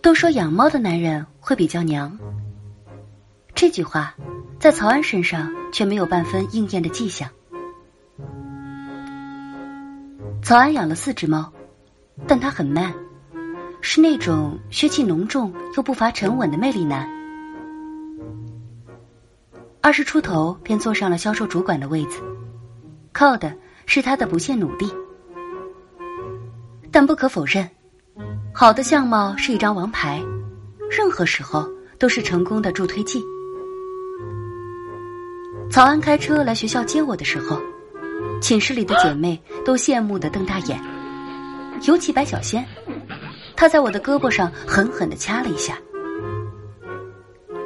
都说养猫的男人会比较娘，这句话在曹安身上却没有半分应验的迹象。曹安养了四只猫，但他很 man，是那种血气浓重又不乏沉稳的魅力男。二十出头便坐上了销售主管的位子，靠的是他的不懈努力。但不可否认，好的相貌是一张王牌，任何时候都是成功的助推剂。曹安开车来学校接我的时候，寝室里的姐妹都羡慕的瞪大眼，尤其白小仙，她在我的胳膊上狠狠的掐了一下，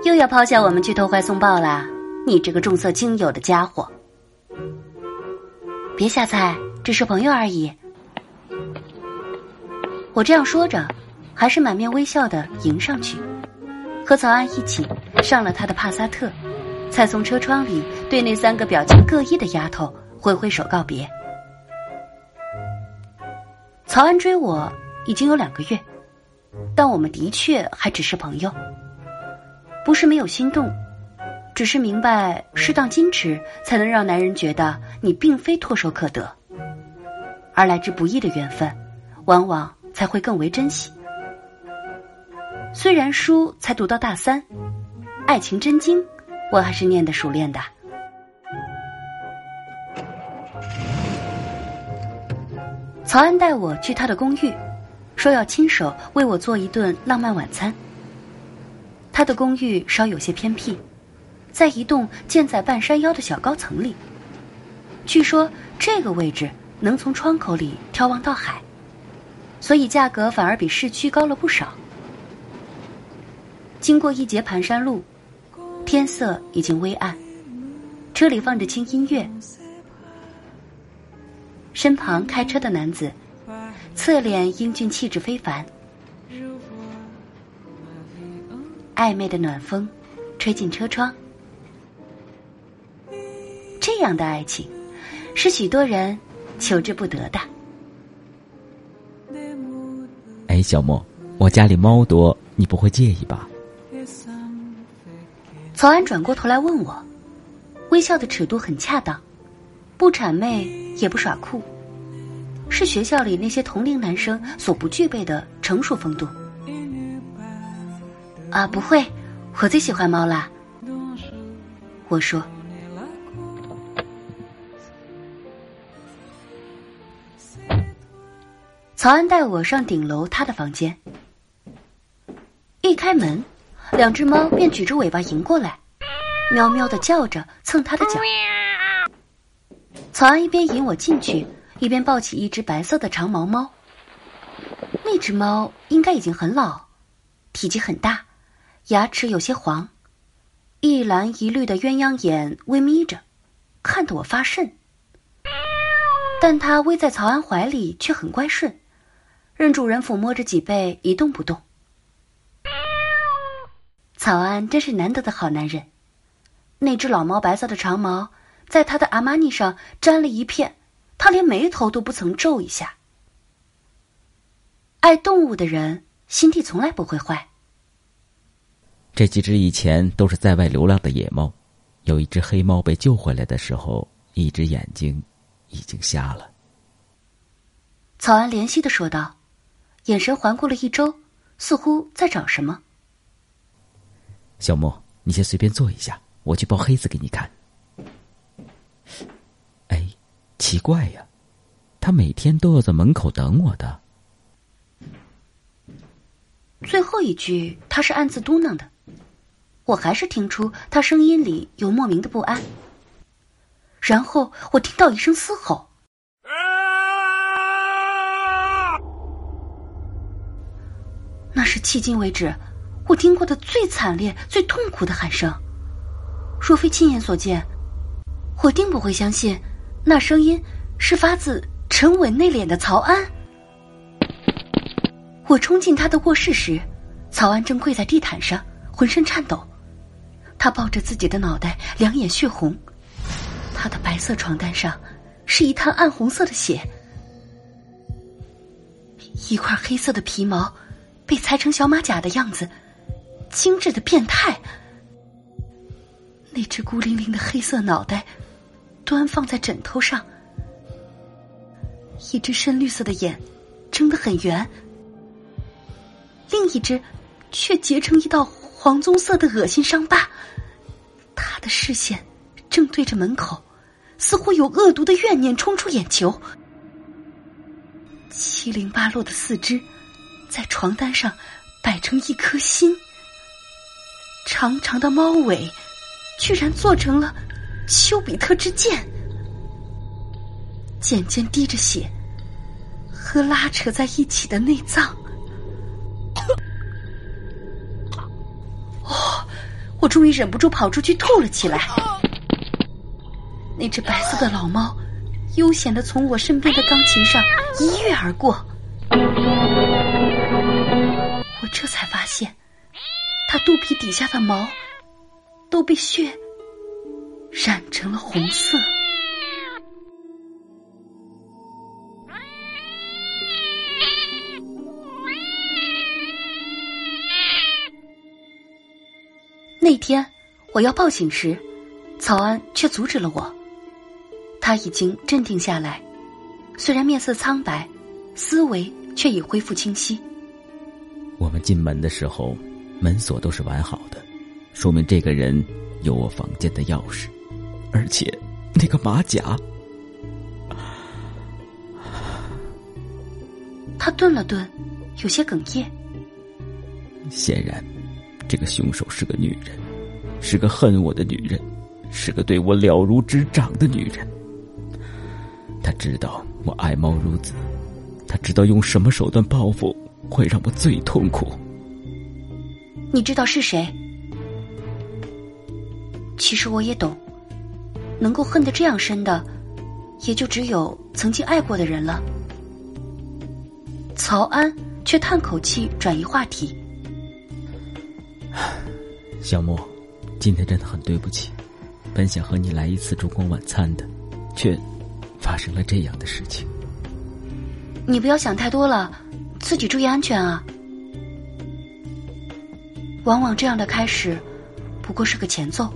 又要抛下我们去偷怀送抱啦！你这个重色轻友的家伙，别瞎猜，只是朋友而已。我这样说着，还是满面微笑的迎上去，和曹安一起上了他的帕萨特，才从车窗里对那三个表情各异的丫头挥挥手告别。曹安追我已经有两个月，但我们的确还只是朋友，不是没有心动。只是明白，适当矜持才能让男人觉得你并非唾手可得，而来之不易的缘分，往往才会更为珍惜。虽然书才读到大三，爱情真经我还是念得熟练的。曹安带我去他的公寓，说要亲手为我做一顿浪漫晚餐。他的公寓稍有些偏僻。在一栋建在半山腰的小高层里，据说这个位置能从窗口里眺望到海，所以价格反而比市区高了不少。经过一节盘山路，天色已经微暗，车里放着轻音乐，身旁开车的男子，侧脸英俊气质非凡，暧昧的暖风吹进车窗。这样的爱情，是许多人求之不得的。哎，小莫，我家里猫多，你不会介意吧？曹安转过头来问我，微笑的尺度很恰当，不谄媚也不耍酷，是学校里那些同龄男生所不具备的成熟风度。啊，不会，我最喜欢猫啦。我说。曹安带我上顶楼他的房间，一开门，两只猫便举着尾巴迎过来，喵喵的叫着蹭他的脚。曹安一边引我进去，一边抱起一只白色的长毛猫。那只猫应该已经很老，体积很大，牙齿有些黄，一蓝一绿的鸳鸯眼微眯着，看得我发瘆。但它偎在曹安怀里却很乖顺。任主人抚摸着脊背一动不动。草安真是难得的好男人，那只老猫白色的长毛在他的阿玛尼上沾了一片，他连眉头都不曾皱一下。爱动物的人心地从来不会坏。这几只以前都是在外流浪的野猫，有一只黑猫被救回来的时候，一只眼睛已经瞎了。草安怜惜的说道。眼神环顾了一周，似乎在找什么。小莫，你先随便坐一下，我去抱黑子给你看。哎，奇怪呀，他每天都要在门口等我的。最后一句他是暗自嘟囔的，我还是听出他声音里有莫名的不安。然后我听到一声嘶吼。是迄今为止我听过的最惨烈、最痛苦的喊声。若非亲眼所见，我定不会相信那声音是发自沉稳内敛的曹安。我冲进他的卧室时，曹安正跪在地毯上，浑身颤抖。他抱着自己的脑袋，两眼血红。他的白色床单上是一滩暗红色的血。一块黑色的皮毛，被裁成小马甲的样子，精致的变态。那只孤零零的黑色脑袋，端放在枕头上，一只深绿色的眼，睁得很圆，另一只却结成一道黄棕色的恶心伤疤。他的视线正对着门口，似乎有恶毒的怨念冲出眼球。七零八落的四肢，在床单上摆成一颗心。长长的猫尾，居然做成了丘比特之箭。渐渐滴着血，和拉扯在一起的内脏。哦，我终于忍不住跑出去吐了起来。那只白色的老猫。悠闲的从我身边的钢琴上一跃而过，这才发现，他肚皮底下的毛都被血染成了红色。那天我要报警时，曹安却阻止了我。他已经镇定下来，虽然面色苍白，思维却已恢复清晰。我们进门的时候，门锁都是完好的，说明这个人有我房间的钥匙，而且那个马甲。他顿了顿，有些哽咽。显然，这个凶手是个女人，是个恨我的女人，是个对我了如指掌的女人。他知道我爱猫如子，他知道用什么手段报复会让我最痛苦。你知道是谁？其实我也懂，能够恨得这样深的，也就只有曾经爱过的人了。曹安却叹口气，转移话题。小莫，今天真的很对不起，本想和你来一次烛光晚餐的，却。发生了这样的事情，你不要想太多了，自己注意安全啊。往往这样的开始，不过是个前奏，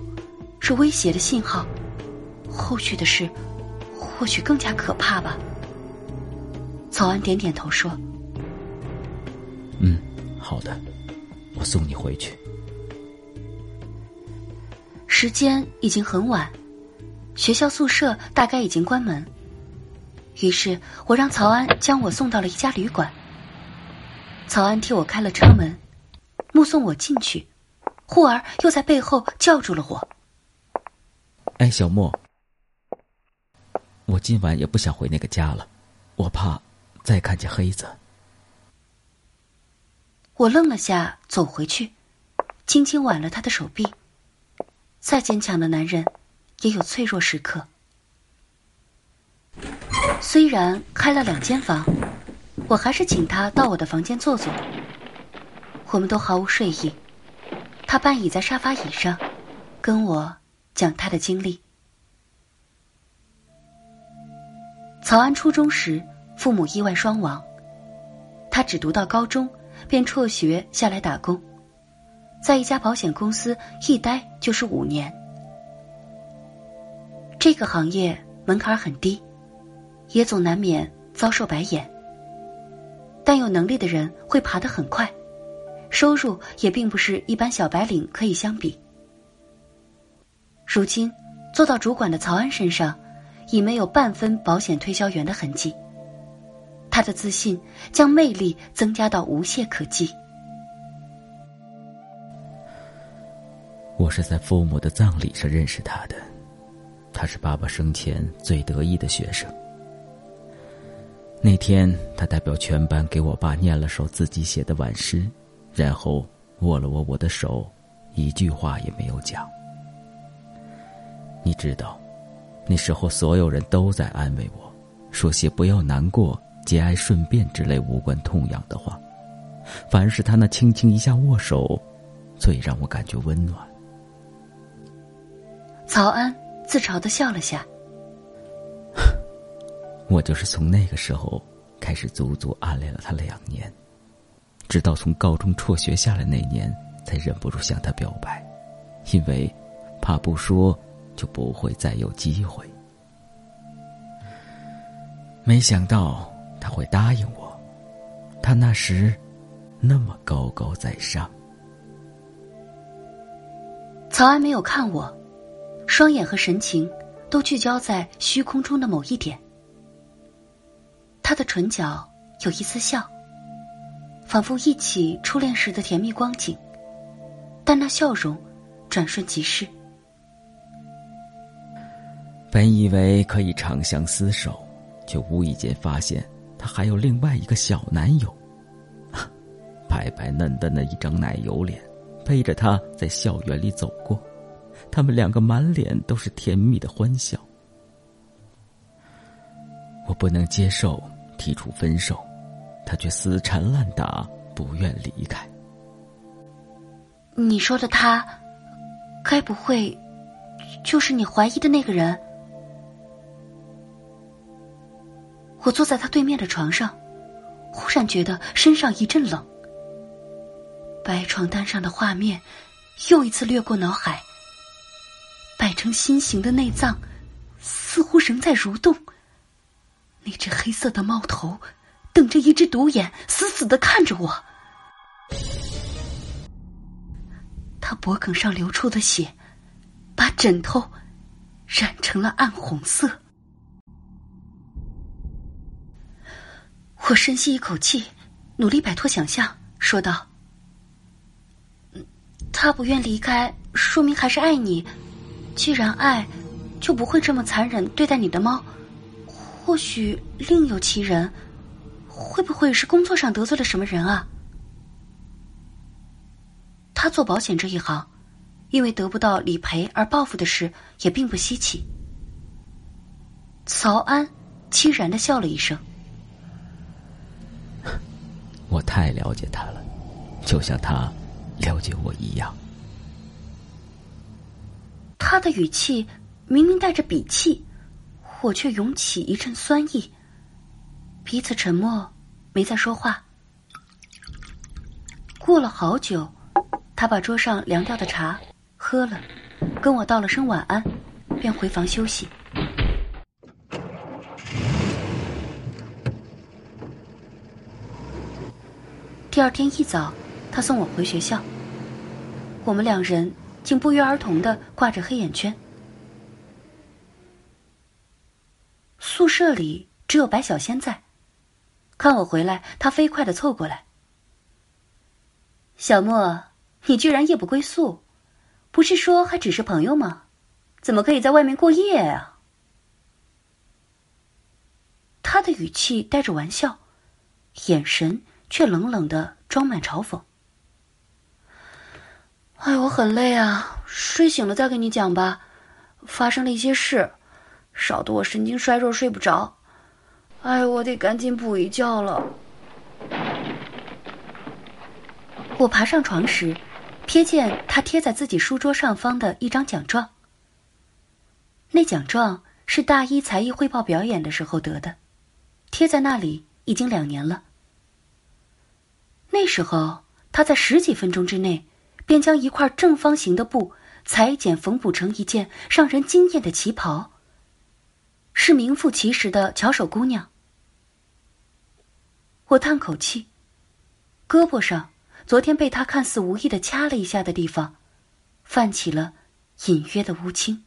是威胁的信号，后续的事，或许更加可怕吧。曹安点点头说：“嗯，好的，我送你回去。”时间已经很晚。学校宿舍大概已经关门，于是我让曹安将我送到了一家旅馆。曹安替我开了车门，目送我进去，忽而又在背后叫住了我：“哎，小莫，我今晚也不想回那个家了，我怕再看见黑子。”我愣了下，走回去，轻轻挽了他的手臂。再坚强的男人。也有脆弱时刻。虽然开了两间房，我还是请他到我的房间坐坐。我们都毫无睡意。他半倚在沙发椅上，跟我讲他的经历。曹安初中时，父母意外双亡，他只读到高中，便辍学下来打工，在一家保险公司一待就是五年。这个行业门槛很低，也总难免遭受白眼。但有能力的人会爬得很快，收入也并不是一般小白领可以相比。如今做到主管的曹安身上，已没有半分保险推销员的痕迹。他的自信将魅力增加到无懈可击。我是在父母的葬礼上认识他的。他是爸爸生前最得意的学生。那天，他代表全班给我爸念了首自己写的挽诗，然后握了握我的手，一句话也没有讲。你知道，那时候所有人都在安慰我，说些“不要难过，节哀顺变”之类无关痛痒的话，反而是他那轻轻一下握手，最让我感觉温暖。曹安。自嘲的笑了下。我就是从那个时候开始足足暗恋了他两年，直到从高中辍学下来那年，才忍不住向他表白，因为怕不说就不会再有机会。没想到他会答应我，他那时那么高高在上。曹安没有看我，双眼和神情都聚焦在虚空中的某一点。他的唇角有一丝笑，仿佛忆起初恋时的甜蜜光景，但那笑容转瞬即逝。本以为可以长相厮守。却无意间发现，他还有另外一个小男友，白白嫩嫩的一张奶油脸，背着他在校园里走过，他们两个满脸都是甜蜜的欢笑。我不能接受，提出分手，他却死缠烂打，不愿离开。你说的他，该不会就是你怀疑的那个人？我坐在他对面的床上，忽然觉得身上一阵冷。白床单上的画面又一次掠过脑海，摆成心形的内脏似乎仍在蠕动。那只黑色的猫头瞪着一只独眼，死死的看着我。他脖颈上流出的血，把枕头染成了暗红色。我深吸一口气，努力摆脱想象，说道：“他不愿离开，说明还是爱你。既然爱，就不会这么残忍对待你的猫。或许另有其人，会不会是工作上得罪了什么人啊？”他做保险这一行，因为得不到理赔而报复的事也并不稀奇。曹安凄然的笑了一声。我太了解他了，就像他了解我一样。他的语气明明带着鄙弃，我却涌起一阵酸意。彼此沉默，没再说话。过了好久，他把桌上凉掉的茶喝了，跟我道了声晚安，便回房休息。第二天一早，他送我回学校。我们两人竟不约而同的挂着黑眼圈。宿舍里只有白小仙在，看我回来，他飞快的凑过来：“小莫，你居然夜不归宿，不是说还只是朋友吗？怎么可以在外面过夜啊？”他的语气带着玩笑，眼神。却冷冷的装满嘲讽。哎，我很累啊，睡醒了再跟你讲吧。发生了一些事，少得我神经衰弱，睡不着。哎，我得赶紧补一觉了。我爬上床时，瞥见他贴在自己书桌上方的一张奖状。那奖状是大一才艺汇报表演的时候得的，贴在那里已经两年了。那时候，他在十几分钟之内，便将一块正方形的布裁剪缝补成一件让人惊艳的旗袍。是名副其实的巧手姑娘。我叹口气，胳膊上昨天被他看似无意的掐了一下的地方，泛起了隐约的乌青。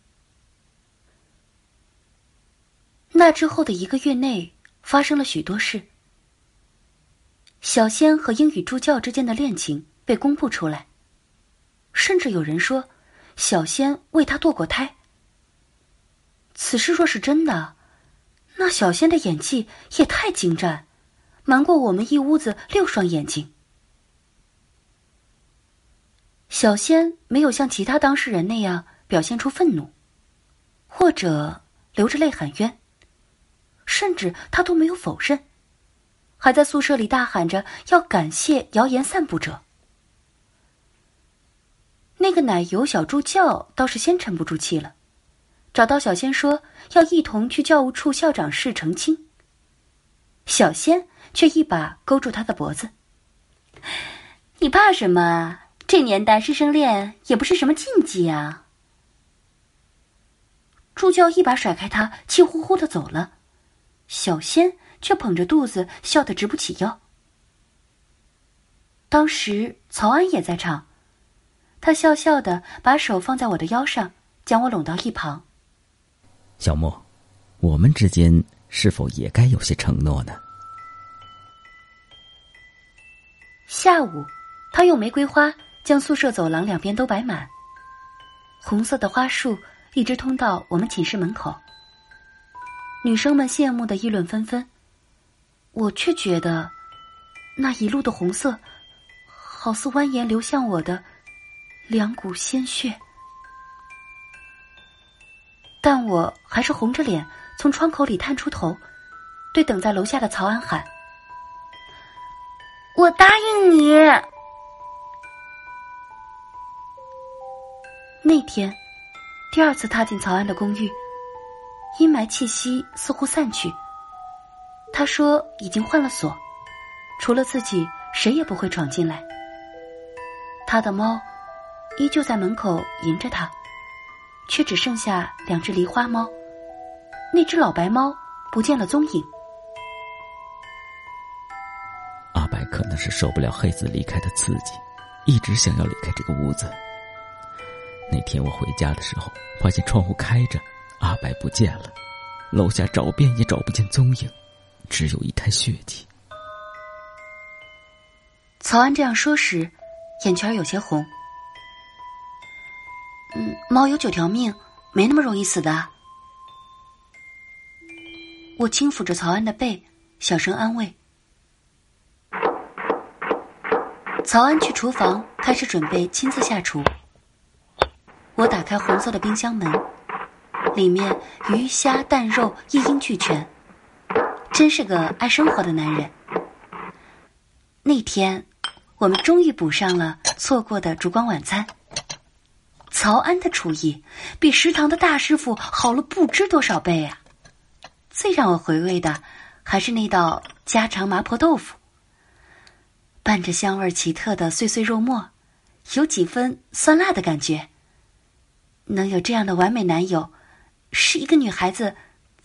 那之后的一个月内，发生了许多事。小仙和英语助教之间的恋情被公布出来，甚至有人说，小仙为他堕过胎。此事若是真的，那小仙的演技也太精湛，瞒过我们一屋子六双眼睛。小仙没有像其他当事人那样表现出愤怒，或者流着泪喊冤，甚至他都没有否认。还在宿舍里大喊着要感谢谣言散布者。那个奶油小助教倒是先沉不住气了，找到小仙说要一同去教务处校长室澄清。小仙却一把勾住他的脖子。你怕什么？这年代师生恋也不是什么禁忌啊！助教一把甩开他，气呼呼的走了。小仙却捧着肚子，笑得直不起腰。当时曹安也在场，他笑笑的把手放在我的腰上，将我拢到一旁。小莫，我们之间是否也该有些承诺呢？下午，他用玫瑰花。将宿舍走廊两边都摆满，红色的花束一直通到我们寝室门口。女生们羡慕的议论纷纷，我却觉得那一路的红色，好似蜿蜒流向我的两股鲜血。但我还是红着脸从窗口里探出头，对等在楼下的曹安喊：“我答应你。”那天，第二次踏进曹安的公寓，阴霾气息似乎散去。他说已经换了锁，除了自己，谁也不会闯进来。他的猫依旧在门口迎着他，却只剩下两只狸花猫，那只老白猫不见了踪影。阿白可能是受不了黑子离开的刺激，一直想要离开这个屋子。那天我回家的时候，发现窗户开着，阿白不见了，楼下找遍也找不见踪影，只有一滩血迹。曹安这样说时，眼圈有些红。嗯，猫有九条命，没那么容易死的。我轻抚着曹安的背，小声安慰。曹安去厨房，开始准备亲自下厨。我打开红色的冰箱门，里面鱼虾蛋肉一应俱全，真是个爱生活的男人。那天，我们终于补上了错过的烛光晚餐。曹安的厨艺比食堂的大师傅好了不知多少倍啊！最让我回味的还是那道家常麻婆豆腐，拌着香味奇特的碎碎肉末，有几分酸辣的感觉。能有这样的完美男友，是一个女孩子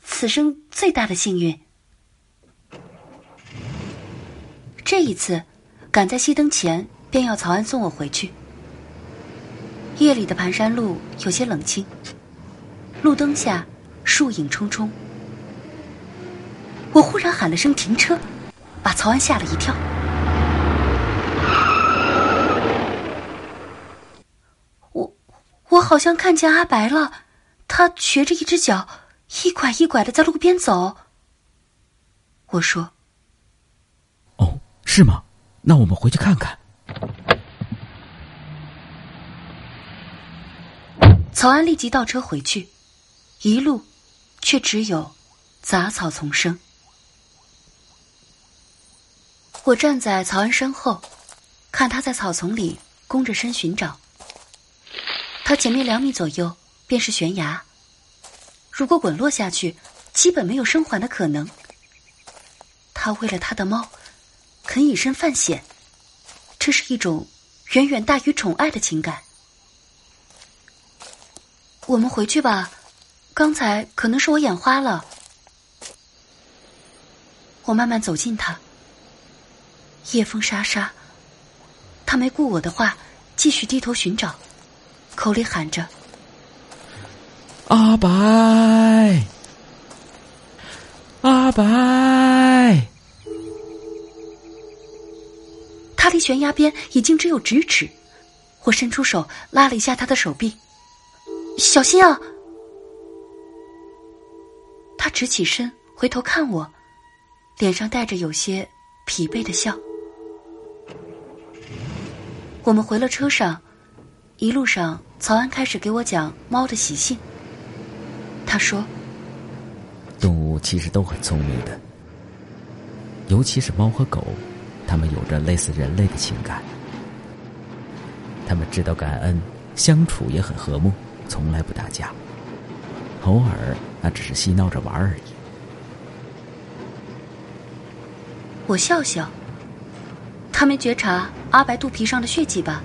此生最大的幸运。这一次，赶在熄灯前，便要曹安送我回去。夜里的盘山路有些冷清，路灯下树影冲冲。我忽然喊了声停车，把曹安吓了一跳。我我好像看见阿白了，他瘸着一只脚，一拐一拐的在路边走。我说：“哦，是吗？那我们回去看看。”曹安立即倒车回去，一路却只有杂草丛生。我站在曹安身后，看他在草丛里弓着身寻找。他前面两米左右便是悬崖，如果滚落下去，基本没有生还的可能。他为了他的猫，肯以身犯险，这是一种远远大于宠爱的情感。我们回去吧，刚才可能是我眼花了。我慢慢走近他，夜风沙沙，他没顾我的话，继续低头寻找。口里喊着：“阿白，阿白。”他离悬崖边已经只有咫尺，我伸出手拉了一下他的手臂，“小心啊！”他直起身回头看我，脸上带着有些疲惫的笑。我们回了车上。一路上，曹安开始给我讲猫的习性。他说：“动物其实都很聪明的，尤其是猫和狗，它们有着类似人类的情感。它们知道感恩，相处也很和睦，从来不打架。偶尔，那只是嬉闹着玩而已。”我笑笑。他没觉察阿白肚皮上的血迹吧？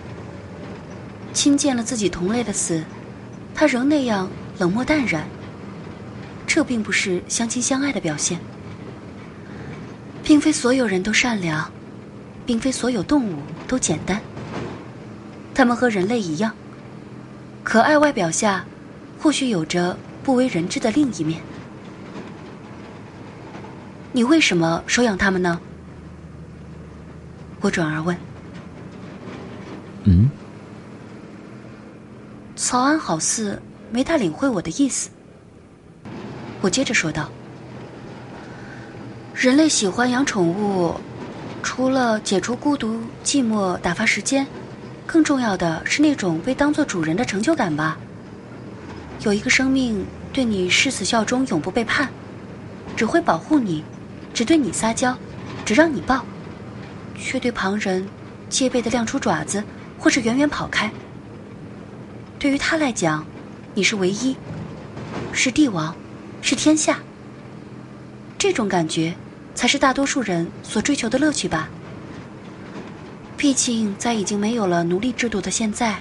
亲见了自己同类的死，他仍那样冷漠淡然。这并不是相亲相爱的表现。并非所有人都善良，并非所有动物都简单。他们和人类一样，可爱外表下，或许有着不为人知的另一面。你为什么收养他们呢？我转而问。嗯。曹安好似没太领会我的意思。我接着说道：“人类喜欢养宠物，除了解除孤独、寂寞、打发时间，更重要的是那种被当做主人的成就感吧。有一个生命对你誓死效忠、永不背叛，只会保护你。”只对你撒娇，只让你抱，却对旁人戒备的亮出爪子，或是远远跑开。对于他来讲，你是唯一，是帝王，是天下。这种感觉，才是大多数人所追求的乐趣吧。毕竟，在已经没有了奴隶制度的现在，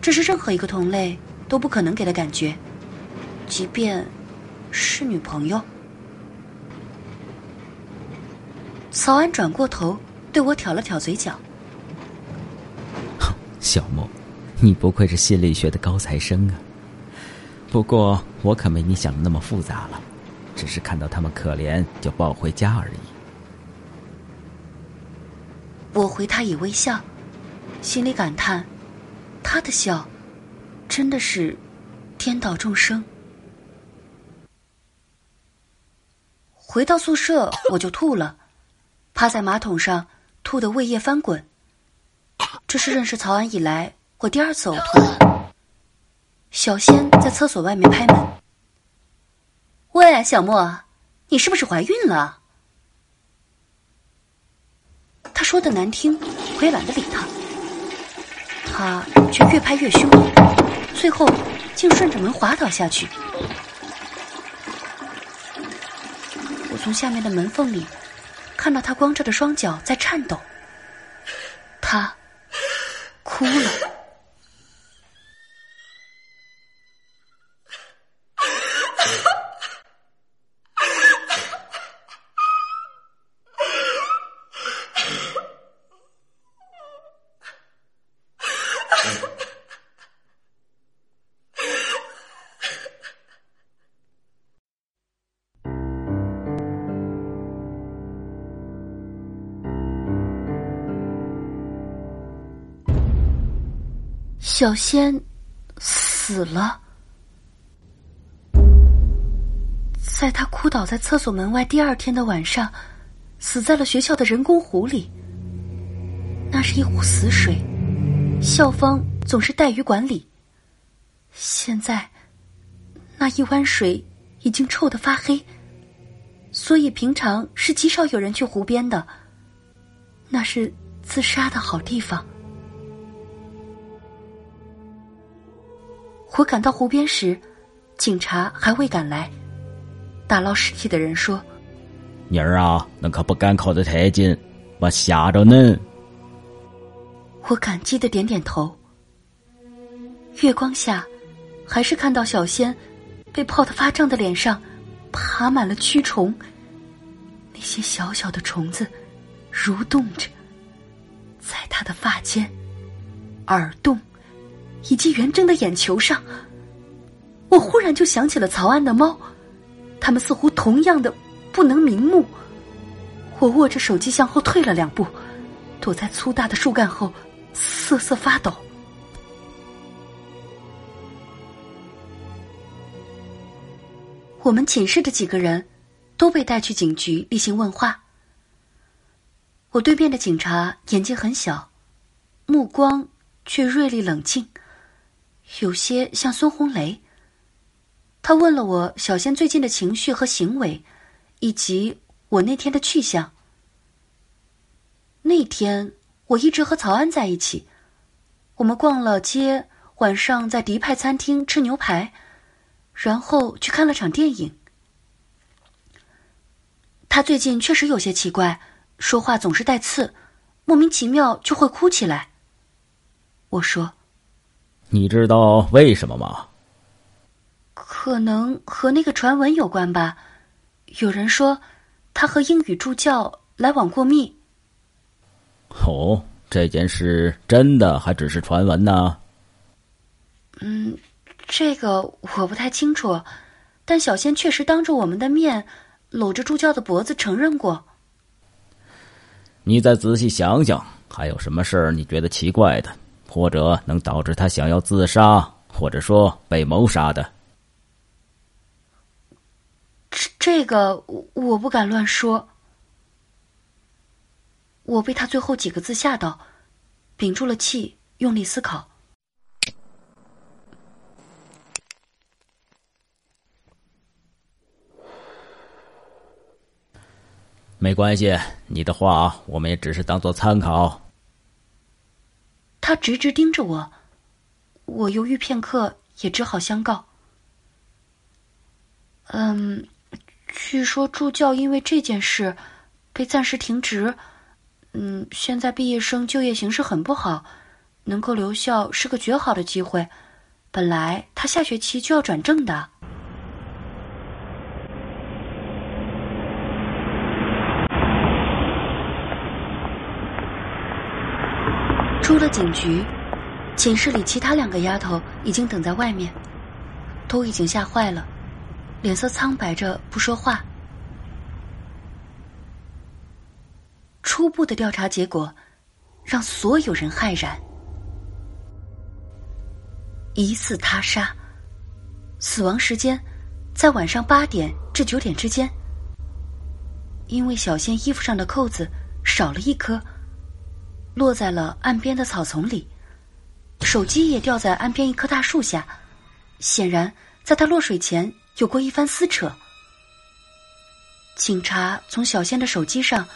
这是任何一个同类都不可能给的感觉，即便是女朋友。曹安转过头，对我挑了挑嘴角。小莫，你不愧是心理学的高材生啊！不过我可没你想的那么复杂了，只是看到他们可怜就抱回家而已。我回他以微笑，心里感叹：他的笑，真的是颠倒众生。回到宿舍，我就吐了。趴在马桶上，吐得胃液翻滚。这是认识曹安以来我第二次呕吐。小仙在厕所外面拍门：“喂，小莫，你是不是怀孕了？”他说的难听，我也懒得理他。他却越拍越凶，最后竟顺着门滑倒下去。我从下面的门缝里。看到他光着的双脚在颤抖，他哭了。小仙死了，在他哭倒在厕所门外第二天的晚上，死在了学校的人工湖里。那是一湖死水，校方总是怠于管理。现在，那一湾水已经臭得发黑，所以平常是极少有人去湖边的。那是自杀的好地方。我赶到湖边时，警察还未赶来。打捞尸体的人说：“妮儿啊，那可不敢靠得太近，我吓着呢。”我感激的点点头。月光下，还是看到小仙被泡得发胀的脸上爬满了蛆虫，那些小小的虫子蠕动着，在他的发间、耳洞。以及元贞的眼球上，我忽然就想起了曹安的猫，它们似乎同样的不能瞑目。我握着手机向后退了两步，躲在粗大的树干后瑟瑟发抖。我们寝室的几个人都被带去警局例行问话。我对面的警察眼睛很小，目光却锐利冷静。有些像孙红雷。他问了我小仙最近的情绪和行为，以及我那天的去向。那天我一直和曹安在一起，我们逛了街，晚上在迪派餐厅吃牛排，然后去看了场电影。他最近确实有些奇怪，说话总是带刺，莫名其妙就会哭起来。我说：“你知道为什么吗？”可能和那个传闻有关吧。有人说，他和英语助教来往过密。哦，这件事真的还只是传闻呢？嗯，这个我不太清楚，但小仙确实当着我们的面搂着助教的脖子承认过。你再仔细想想，还有什么事儿你觉得奇怪的，或者能导致他想要自杀，或者说被谋杀的？这这个我不敢乱说。我被他最后几个字吓到，屏住了气，用力思考。没关系，你的话我们也只是当做参考。他直直盯着我，我犹豫片刻，也只好相告。嗯，据说助教因为这件事被暂时停职。嗯，现在毕业生就业形势很不好，能够留校是个绝好的机会。本来他下学期就要转正的。警局，寝室里其他两个丫头已经等在外面，都已经吓坏了，脸色苍白着不说话。初步的调查结果，让所有人骇然：疑似他杀，死亡时间在晚上八点至九点之间。因为小仙衣服上的扣子少了一颗。落在了岸边的草丛里，手机也掉在岸边一棵大树下。显然，在他落水前有过一番撕扯。警察从小仙的手机上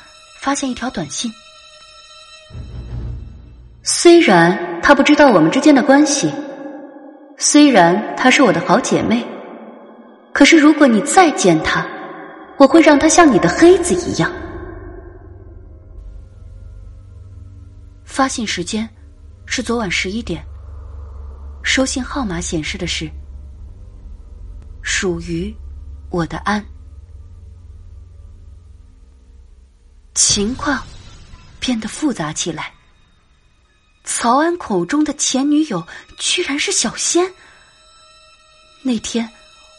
发现一条短信。虽然他不知道我们之间的关系，虽然她是我的好姐妹，可是如果你再见她，我会让她像你的黑子一样。发信时间是昨晚十一点。收信号码显示的是属于我的安。情况变得复杂起来。曹安口中的前女友居然是小仙。那天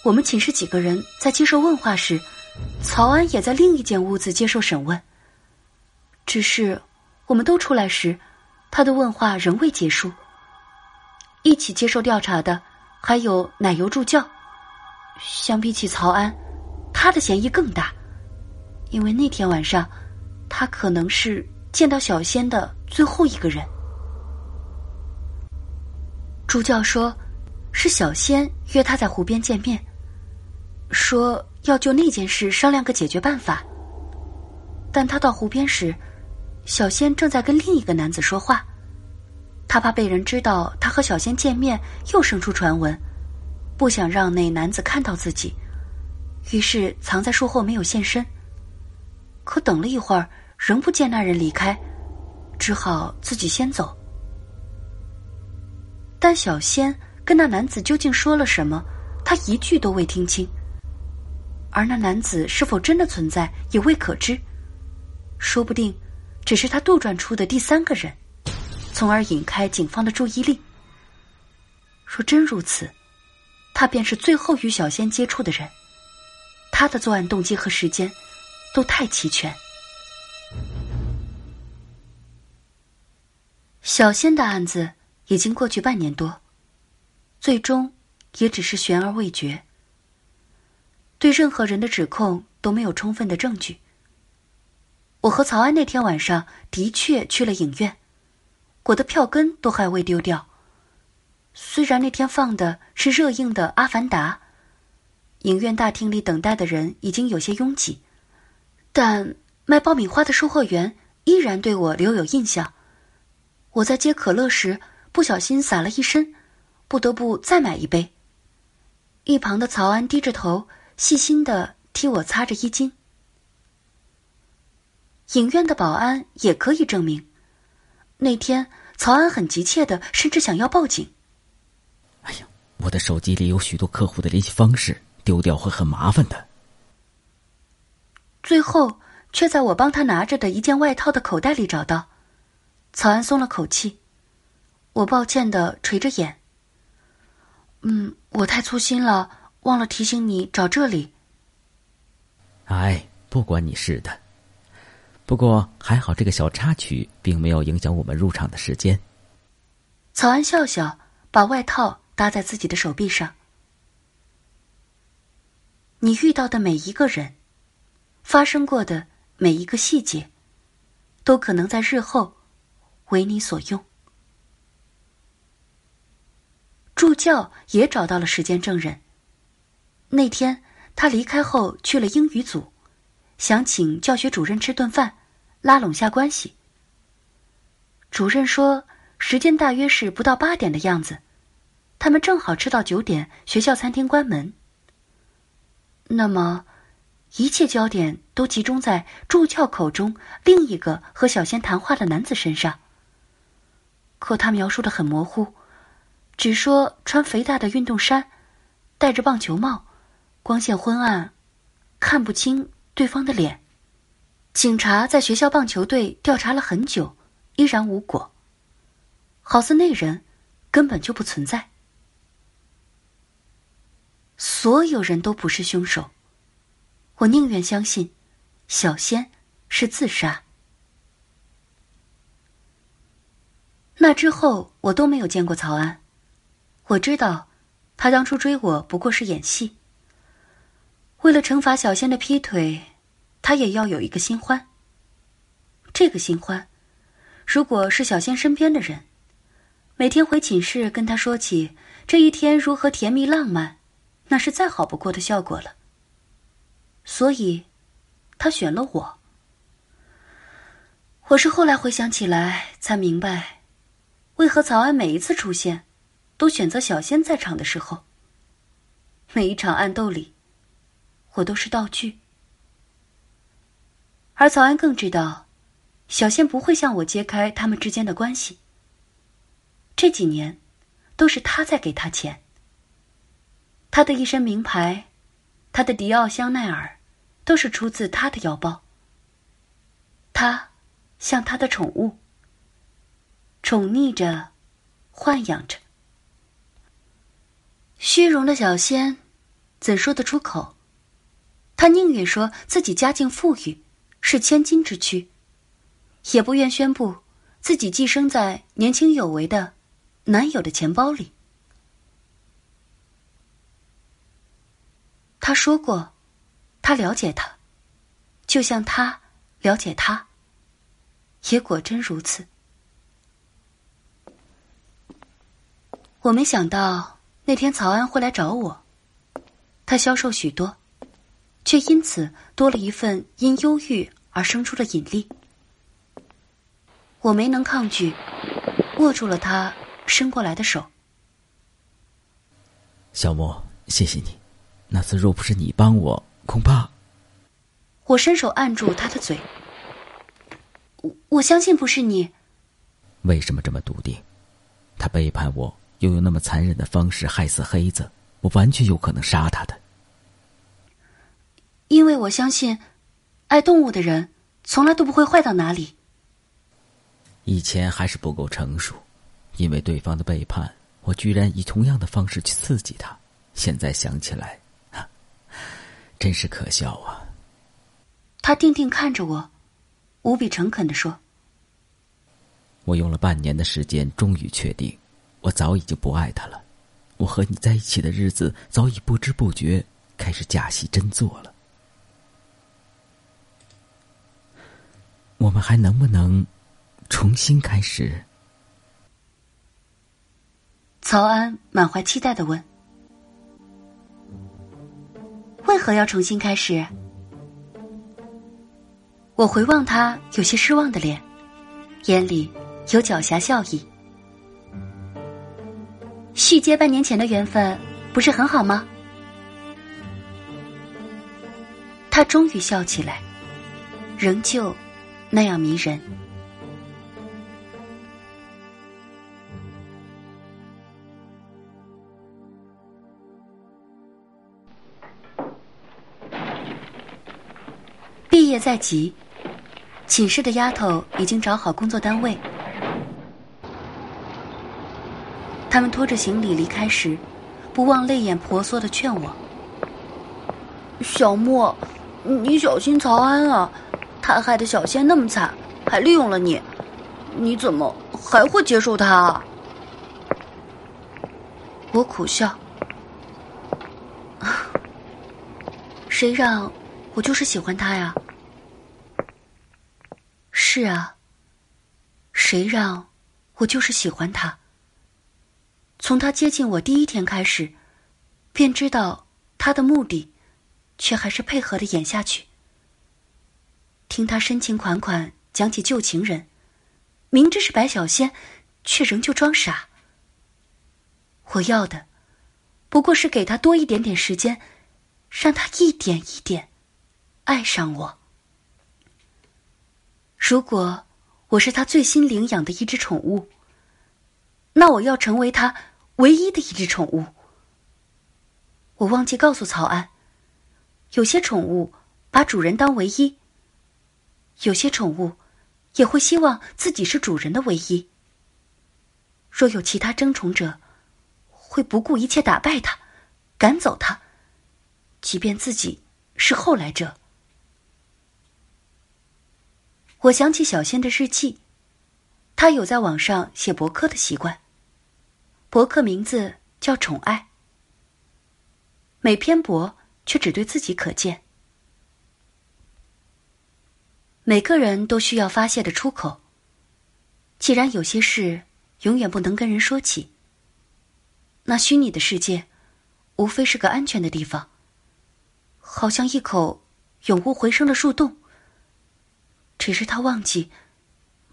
我们寝室几个人在接受问话时，曹安也在另一间屋子接受审问。只是我们都出来时。他的问话仍未结束。一起接受调查的还有奶油助教。相比起曹安，他的嫌疑更大，因为那天晚上，他可能是见到小仙的最后一个人。助教说，是小仙约他在湖边见面，说要就那件事商量个解决办法。但他到湖边时。小仙正在跟另一个男子说话，他怕被人知道他和小仙见面，又生出传闻，不想让那男子看到自己，于是藏在树后没有现身。可等了一会儿，仍不见那人离开，只好自己先走。但小仙跟那男子究竟说了什么，他一句都未听清。而那男子是否真的存在，也未可知，说不定。只是他杜撰出的第三个人，从而引开警方的注意力。若真如此，他便是最后与小仙接触的人。他的作案动机和时间都太齐全。小仙的案子已经过去半年多，最终也只是悬而未决。对任何人的指控都没有充分的证据。我和曹安那天晚上的确去了影院，我的票根都还未丢掉。虽然那天放的是热映的《阿凡达》，影院大厅里等待的人已经有些拥挤，但卖爆米花的售货员依然对我留有印象。我在接可乐时不小心洒了一身，不得不再买一杯。一旁的曹安低着头，细心的替我擦着衣襟。影院的保安也可以证明，那天曹安很急切的，甚至想要报警。哎呀，我的手机里有许多客户的联系方式，丢掉会很麻烦的。最后，却在我帮他拿着的一件外套的口袋里找到。曹安松了口气，我抱歉的垂着眼。嗯，我太粗心了，忘了提醒你找这里。哎，不关你事的。不过还好，这个小插曲并没有影响我们入场的时间。曹安笑笑，把外套搭在自己的手臂上。你遇到的每一个人，发生过的每一个细节，都可能在日后为你所用。助教也找到了时间证人。那天他离开后去了英语组，想请教学主任吃顿饭。拉拢下关系。主任说，时间大约是不到八点的样子，他们正好吃到九点，学校餐厅关门。那么，一切焦点都集中在助教口中另一个和小仙谈话的男子身上。可他描述的很模糊，只说穿肥大的运动衫，戴着棒球帽，光线昏暗，看不清对方的脸。警察在学校棒球队调查了很久，依然无果。好似那人根本就不存在。所有人都不是凶手。我宁愿相信，小仙是自杀。那之后，我都没有见过曹安。我知道，他当初追我不过是演戏。为了惩罚小仙的劈腿。他也要有一个新欢。这个新欢，如果是小仙身边的人，每天回寝室跟他说起这一天如何甜蜜浪漫，那是再好不过的效果了。所以，他选了我。我是后来回想起来才明白，为何曹安每一次出现，都选择小仙在场的时候。每一场暗斗里，我都是道具。而曹安更知道，小仙不会向我揭开他们之间的关系。这几年，都是他在给他钱。他的一身名牌，他的迪奥、香奈儿，都是出自他的腰包。他，像他的宠物，宠溺着，豢养着。虚荣的小仙，怎说得出口？他宁愿说自己家境富裕。是千金之躯，也不愿宣布自己寄生在年轻有为的男友的钱包里。他说过，他了解他，就像他了解他。也果真如此。我没想到那天曹安会来找我，他消瘦许多。却因此多了一份因忧郁而生出的引力。我没能抗拒，握住了他伸过来的手。小莫，谢谢你。那次若不是你帮我，恐怕……我伸手按住他的嘴。我我相信不是你。为什么这么笃定？他背叛我，又用那么残忍的方式害死黑子，我完全有可能杀他的。因为我相信，爱动物的人从来都不会坏到哪里。以前还是不够成熟，因为对方的背叛，我居然以同样的方式去刺激他。现在想起来，真是可笑啊！他定定看着我，无比诚恳的说：“我用了半年的时间，终于确定，我早已经不爱他了。我和你在一起的日子，早已不知不觉开始假戏真做了。”我们还能不能重新开始？曹安满怀期待的问：“为何要重新开始？”我回望他有些失望的脸，眼里有狡黠笑意。续接半年前的缘分，不是很好吗？他终于笑起来，仍旧。那样迷人。毕业在即，寝室的丫头已经找好工作单位。他们拖着行李离开时，不忘泪眼婆娑的劝我：“小莫，你小心曹安啊！他害得小仙那么惨，还利用了你，你怎么还会接受他？”啊？我苦笑：“ 谁让我就是喜欢他呀？”是啊，谁让我就是喜欢他。从他接近我第一天开始，便知道他的目的，却还是配合的演下去。听他深情款款讲起旧情人，明知是白小仙，却仍旧装傻。我要的，不过是给他多一点点时间，让他一点一点爱上我。如果我是他最新领养的一只宠物，那我要成为他唯一的一只宠物。我忘记告诉曹安，有些宠物把主人当唯一，有些宠物也会希望自己是主人的唯一。若有其他争宠者，会不顾一切打败他，赶走他，即便自己是后来者。我想起小仙的日记，他有在网上写博客的习惯。博客名字叫“宠爱”，每篇博却只对自己可见。每个人都需要发泄的出口。既然有些事永远不能跟人说起，那虚拟的世界，无非是个安全的地方，好像一口永无回声的树洞。只是他忘记，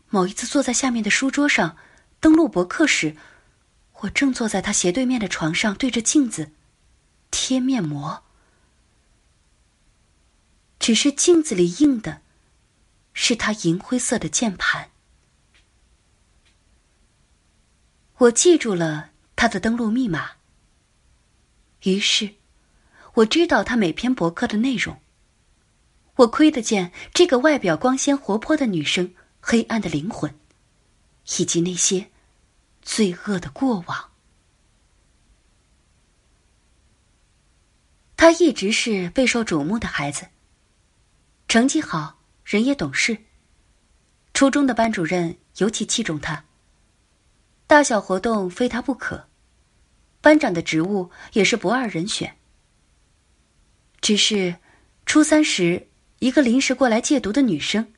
某一次坐在下面的书桌上登录博客时，我正坐在他斜对面的床上，对着镜子贴面膜。只是镜子里映的，是他银灰色的键盘。我记住了他的登录密码。于是，我知道他每篇博客的内容。我窥得见这个外表光鲜活泼的女生黑暗的灵魂，以及那些罪恶的过往。她一直是备受瞩目的孩子，成绩好，人也懂事。初中的班主任尤其器重她，大小活动非她不可，班长的职务也是不二人选。只是初三时。一个临时过来借读的女生，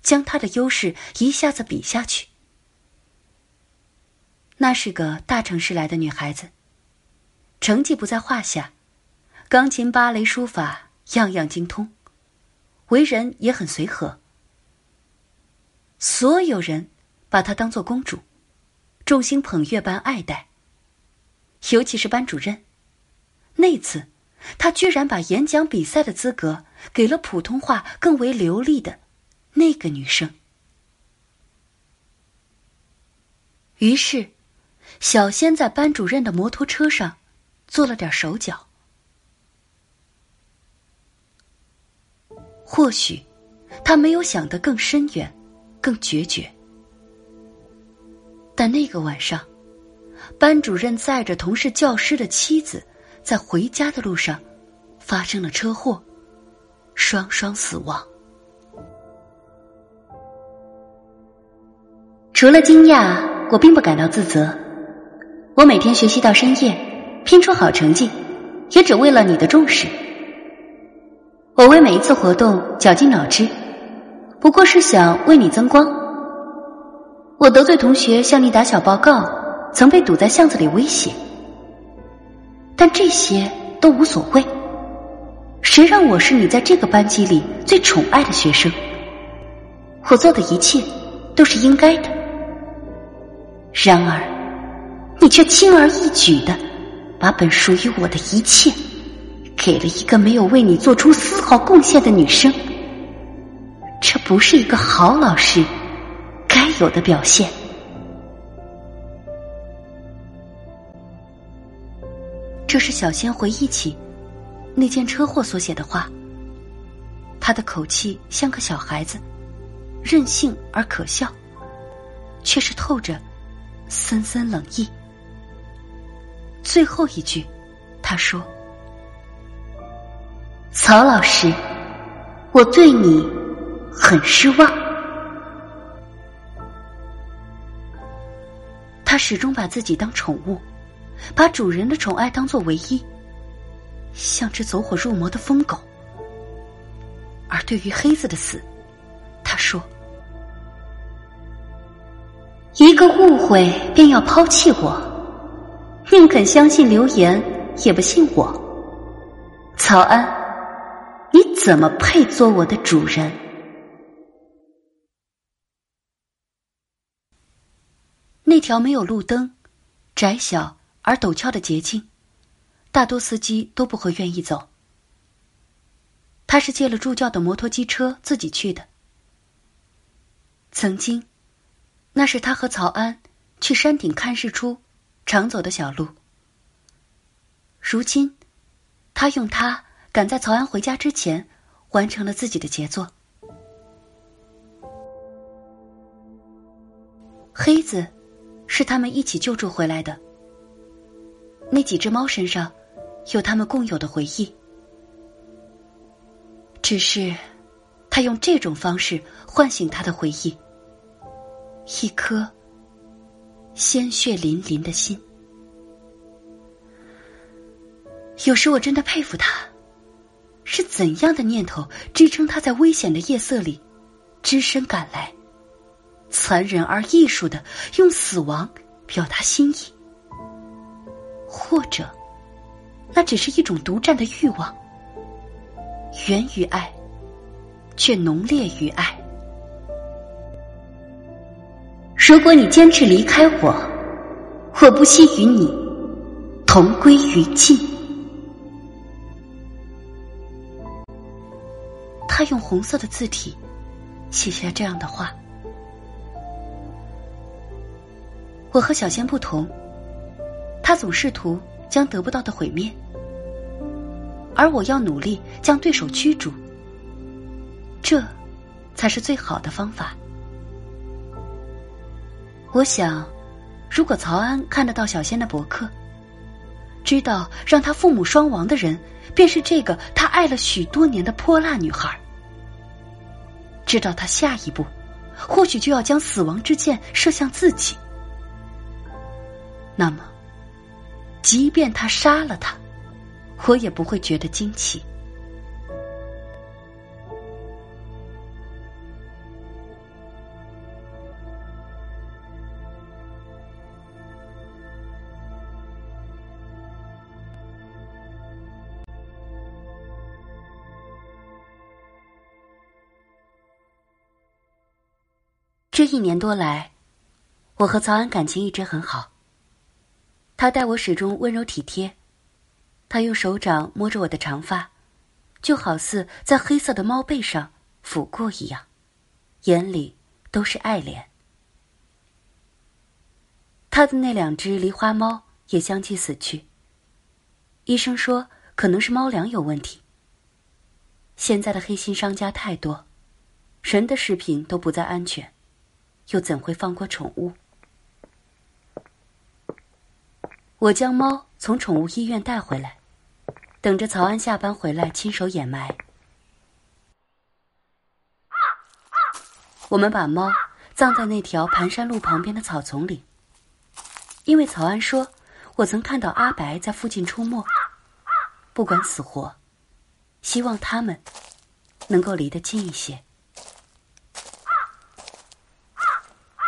将她的优势一下子比下去。那是个大城市来的女孩子，成绩不在话下，钢琴、芭蕾、书法样样精通，为人也很随和。所有人把她当做公主，众星捧月般爱戴。尤其是班主任，那次。他居然把演讲比赛的资格给了普通话更为流利的那个女生。于是，小仙在班主任的摩托车上做了点手脚。或许，他没有想得更深远、更决绝。但那个晚上，班主任载着同是教师的妻子。在回家的路上，发生了车祸，双双死亡。除了惊讶，我并不感到自责。我每天学习到深夜，拼出好成绩，也只为了你的重视。我为每一次活动绞尽脑汁，不过是想为你增光。我得罪同学向你打小报告，曾被堵在巷子里威胁。但这些都无所谓。谁让我是你在这个班级里最宠爱的学生？我做的一切都是应该的。然而，你却轻而易举的把本属于我的一切给了一个没有为你做出丝毫贡献的女生。这不是一个好老师该有的表现。这是小仙回忆起那件车祸所写的话。他的口气像个小孩子，任性而可笑，却是透着森森冷意。最后一句，他说：“曹老师，我对你很失望。”他始终把自己当宠物，把主人的宠爱当做唯一，像只走火入魔的疯狗。而对于黑子的死，他说：“一个误会便要抛弃我，宁肯相信流言，也不信我。曹安，怎么配做我的主人？”那条没有路灯、窄小而陡峭的捷径，大多司机都不会愿意走。他是借了助教的摩托机车自己去的。曾经，那是他和曹安去山顶看日出常走的小路。如今，他用它赶在曹安回家之前，完成了自己的杰作。黑子，是他们一起救助回来的。那几只猫身上，有他们共有的回忆。只是，他用这种方式唤醒他的回忆。一颗鲜血淋淋的心。有时我真的佩服他，是怎样的念头支撑他在危险的夜色里，只身赶来，残忍而艺术的用死亡表达心意？或者，那只是一种独占的欲望？源于爱，却浓烈于爱。如果你坚持离开我，我不惜与你同归于尽。他用红色的字体写下这样的话：我和小仙不同，他总试图将得不到的毁灭。而我要努力将对手驱逐，这才是最好的方法。我想，如果曹安看得到小仙的博客，知道让他父母双亡的人便是这个他爱了许多年的泼辣女孩，知道他下一步或许就要将死亡之箭射向自己，那么，即便他杀了他。我也不会觉得惊奇。这一年多来，我和曹安感情一直很好。他待我始终温柔体贴。他用手掌摸着我的长发，就好似在黑色的猫背上抚过一样，眼里都是爱怜。他的那两只狸花猫也相继死去。医生说可能是猫粮有问题。现在的黑心商家太多，人的食品都不再安全，又怎会放过宠物？我将猫从宠物医院带回来，等着曹安下班回来亲手掩埋。我们把猫葬在那条盘山路旁边的草丛里，因为曹安说，我曾看到阿白在附近出没。不管死活，希望他们能够离得近一些。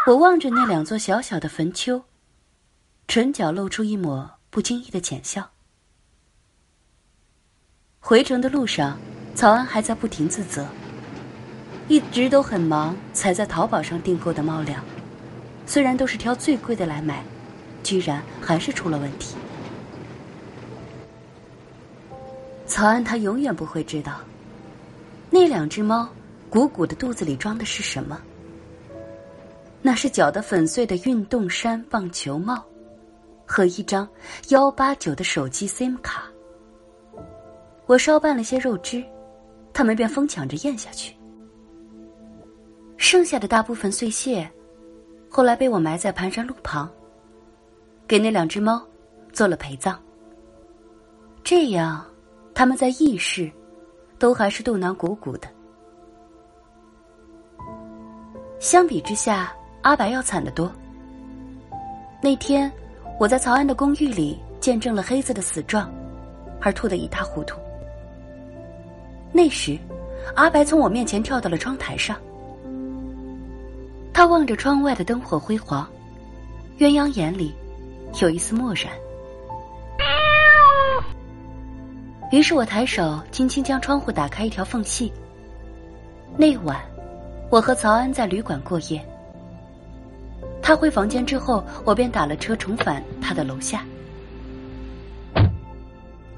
我望着那两座小小的坟丘。唇角露出一抹不经意的浅笑。回程的路上，曹安还在不停自责，一直都很忙，才在淘宝上订购的猫粮，虽然都是挑最贵的来买，居然还是出了问题。曹安他永远不会知道，那两只猫鼓鼓的肚子里装的是什么？那是搅得粉碎的运动衫棒球帽，和一张幺八九的手机 SIM 卡。我稍拌了些肉汁，他们便疯抢着咽下去。剩下的大部分碎屑，后来被我埋在盘山路旁，给那两只猫做了陪葬。这样，他们在意识都还是肚囊鼓鼓的。相比之下，阿白要惨得多。那天，我在曹安的公寓里见证了黑子的死状，而吐得一塌糊涂。那时，阿白从我面前跳到了窗台上，他望着窗外的灯火辉煌，鸳鸯眼里有一丝漠然。于是我抬手轻轻将窗户打开一条缝隙。那晚。我和曹安在旅馆过夜。他回房间之后，我便打了车重返他的楼下。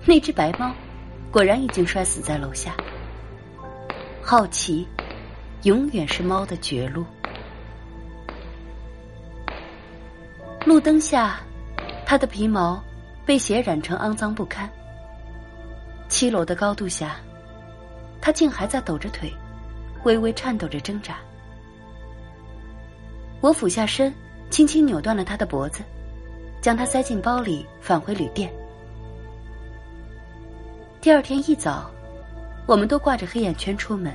那只白猫，果然已经摔死在楼下。好奇，永远是猫的绝路。路灯下，它的皮毛被血染成肮脏不堪。七楼的高度下，它竟还在抖着腿。微微颤抖着挣扎，我俯下身，轻轻扭断了他的脖子，将他塞进包里，返回旅店。第二天一早，我们都挂着黑眼圈出门。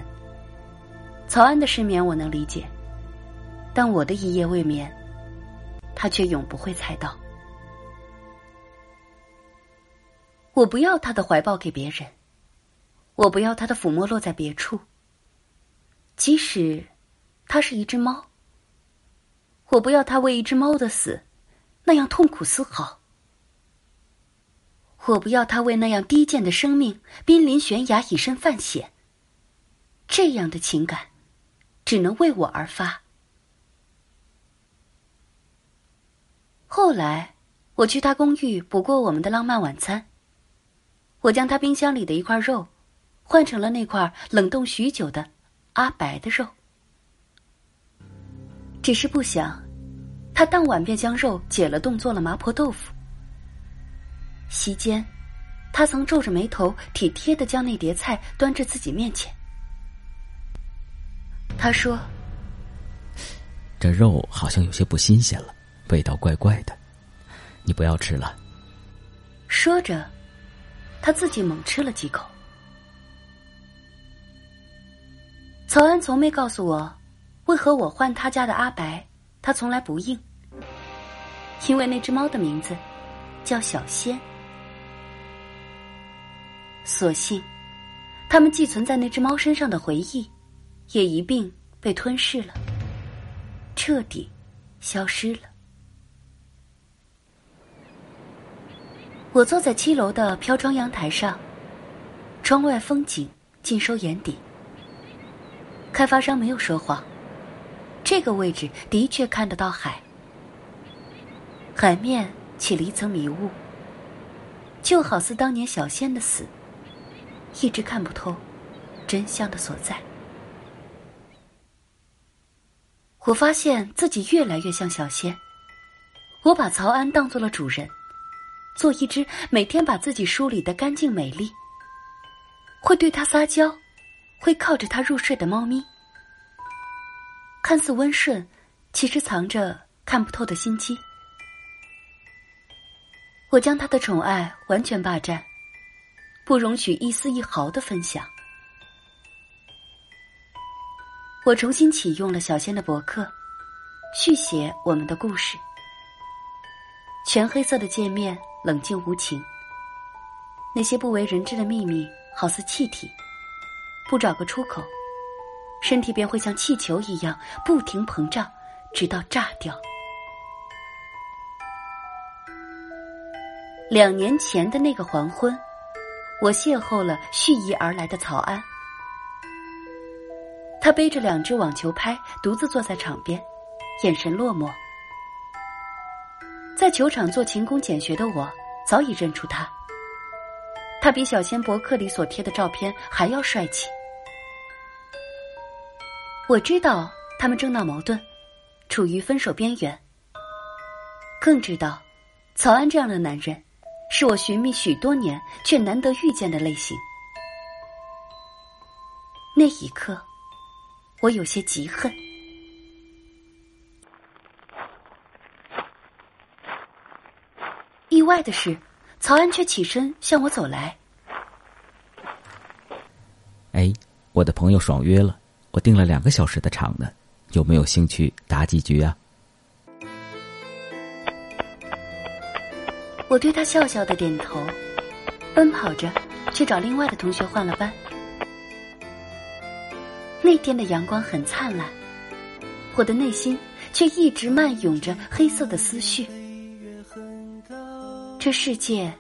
曹安的失眠我能理解，但我的一夜未眠，他却永不会猜到。我不要他的怀抱给别人，我不要他的抚摸落在别处。即使他是一只猫，我不要他为一只猫的死那样痛苦丝毫。我不要他为那样低贱的生命濒临悬崖以身犯险。这样的情感，只能为我而发。后来，我去他公寓补过我们的浪漫晚餐。我将他冰箱里的一块肉，换成了那块冷冻许久的。阿白的肉，只是不想，他当晚便将肉解了冻做了麻婆豆腐。席间，他曾皱着眉头，体贴的将那碟菜端至自己面前。他说：“这肉好像有些不新鲜了，味道怪怪的，你不要吃了。”说着，他自己猛吃了几口。曹安从没告诉我，为何我换他家的阿白，他从来不应。因为那只猫的名字叫小仙。所幸，他们寄存在那只猫身上的回忆，也一并被吞噬了，彻底消失了。我坐在七楼的飘窗阳台上，窗外风景尽收眼底。开发商没有说谎，这个位置的确看得到海，海面起了一层迷雾，就好似当年小仙的死，一直看不透真相的所在。我发现自己越来越像小仙，我把曹安当做了主人，做一只每天把自己梳理的干净美丽，会对他撒娇。会靠着他入睡的猫咪，看似温顺，其实藏着看不透的心机。我将他的宠爱完全霸占，不容许一丝一毫的分享。我重新启用了小仙的博客，续写我们的故事。全黑色的界面，冷静无情。那些不为人知的秘密，好似气体。不找个出口，身体便会像气球一样不停膨胀，直到炸掉。两年前的那个黄昏，我邂逅了蓄意而来的曹安。他背着两只网球拍，独自坐在场边，眼神落寞。在球场做勤工俭学的我，早已认出他。他比小仙博客里所贴的照片还要帅气。我知道他们正闹矛盾，处于分手边缘。更知道，曹安这样的男人，是我寻觅许多年却难得遇见的类型。那一刻，我有些嫉恨。意外的是，曹安却起身向我走来。哎，我的朋友爽约了，我订了两个小时的场呢，有没有兴趣打几局啊？我对他笑笑的点头，奔跑着去找另外的同学换了班。那天的阳光很灿烂，我的内心却一直漫涌着黑色的思绪。这世界，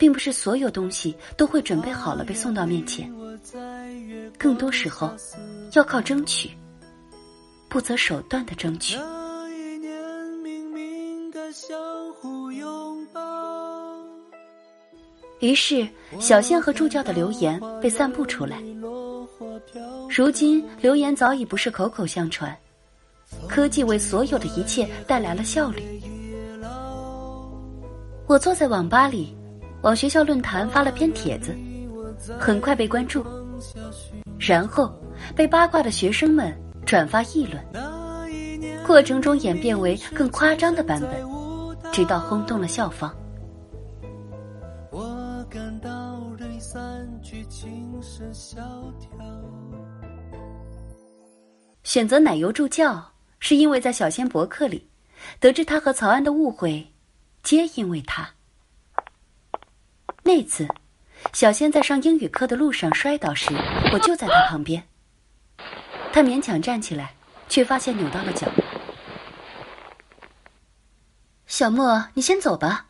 并不是所有东西都会准备好了被送到面前，更多时候要靠争取，不择手段的争取。于是，小仙和助教的留言被散布出来。如今，留言早已不是口口相传，科技为所有的一切带来了效率。我坐在网吧里，往学校论坛发了篇帖子，很快被关注，然后被八卦的学生们转发议论，过程中演变为更夸张的版本，直到轰动了校方。选择奶油助教，是因为在小仙博客里得知他和曹安的误会。皆因为他。那次，小仙在上英语课的路上摔倒时，我就在他旁边。他勉强站起来，却发现扭到了脚。小莫，你先走吧，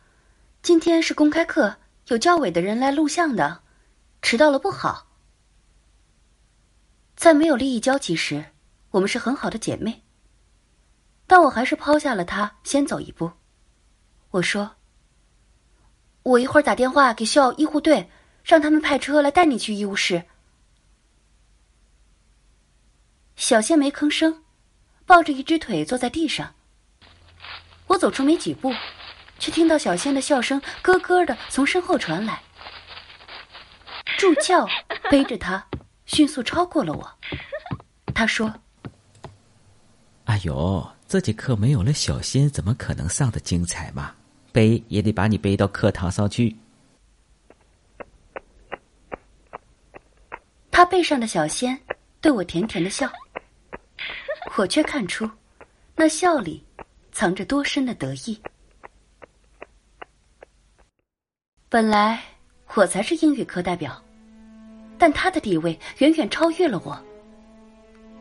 今天是公开课，有教委的人来录像的，迟到了不好。在没有利益交集时，我们是很好的姐妹。但我还是抛下了他，先走一步。我说：“我一会儿打电话给校医护队，让他们派车来带你去医务室。”小仙没吭声，抱着一只腿坐在地上。我走出没几步，却听到小仙的笑声咯咯的从身后传来。助教背着他，迅速超过了我。他说：“哎呦，这节课没有了小仙，怎么可能上的精彩嘛？”背也得把你背到课堂上去。他背上的小仙对我甜甜的笑，我却看出那笑里藏着多深的得意。本来我才是英语课代表，但他的地位远远超越了我，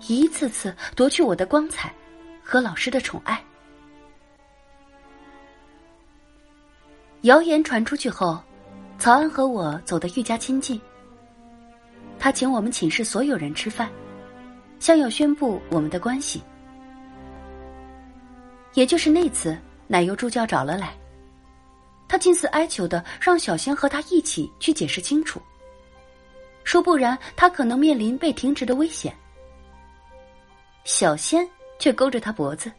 一次次夺去我的光彩和老师的宠爱。谣言传出去后，曹安和我走得愈加亲近。他请我们寝室所有人吃饭，像要宣布我们的关系。也就是那次，奶油助教找了来，他近似哀求的让小仙和他一起去解释清楚，说不然他可能面临被停职的危险。小仙却勾着他脖子，